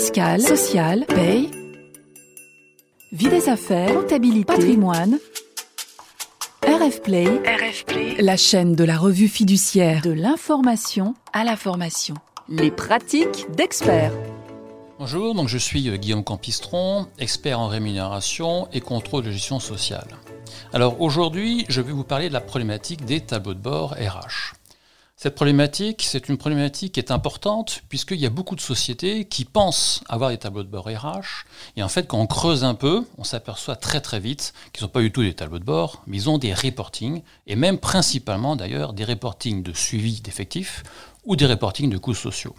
fiscale, sociale, paye, vie des affaires, comptabilité, patrimoine. RF Play, RF Play, la chaîne de la revue fiduciaire de l'information à la formation. Les pratiques d'experts. Bonjour, donc je suis euh, Guillaume Campistron, expert en rémunération et contrôle de gestion sociale. Alors aujourd'hui, je vais vous parler de la problématique des tableaux de bord RH. Cette problématique, c'est une problématique qui est importante puisqu'il y a beaucoup de sociétés qui pensent avoir des tableaux de bord RH et en fait quand on creuse un peu, on s'aperçoit très très vite qu'ils n'ont pas du tout des tableaux de bord, mais ils ont des reportings et même principalement d'ailleurs des reportings de suivi d'effectifs ou des reportings de coûts sociaux.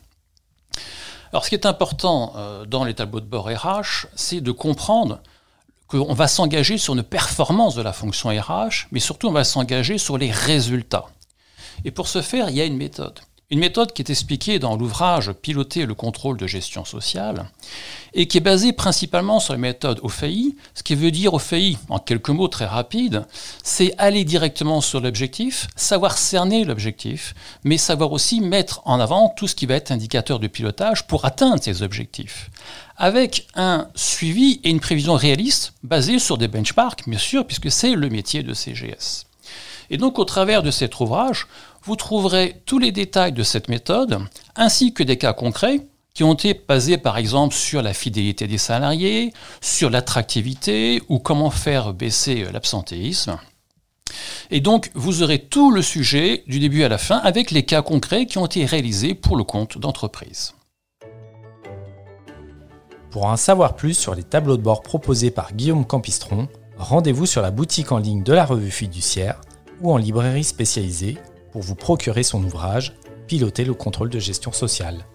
Alors ce qui est important euh, dans les tableaux de bord RH, c'est de comprendre qu'on va s'engager sur une performance de la fonction RH, mais surtout on va s'engager sur les résultats. Et pour ce faire, il y a une méthode. Une méthode qui est expliquée dans l'ouvrage Piloter le contrôle de gestion sociale et qui est basée principalement sur la méthode OFAI. Ce qui veut dire OFAI, en quelques mots très rapides, c'est aller directement sur l'objectif, savoir cerner l'objectif, mais savoir aussi mettre en avant tout ce qui va être indicateur de pilotage pour atteindre ces objectifs. Avec un suivi et une prévision réaliste basée sur des benchmarks, bien sûr, puisque c'est le métier de CGS. Et donc au travers de cet ouvrage, vous trouverez tous les détails de cette méthode, ainsi que des cas concrets qui ont été basés par exemple sur la fidélité des salariés, sur l'attractivité ou comment faire baisser l'absentéisme. Et donc, vous aurez tout le sujet du début à la fin avec les cas concrets qui ont été réalisés pour le compte d'entreprise. Pour en savoir plus sur les tableaux de bord proposés par Guillaume Campistron, rendez-vous sur la boutique en ligne de la revue fiduciaire ou en librairie spécialisée pour vous procurer son ouvrage Piloter le contrôle de gestion sociale.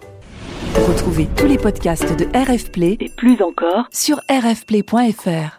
Retrouvez tous les podcasts de RF Play et plus encore sur rfplay.fr.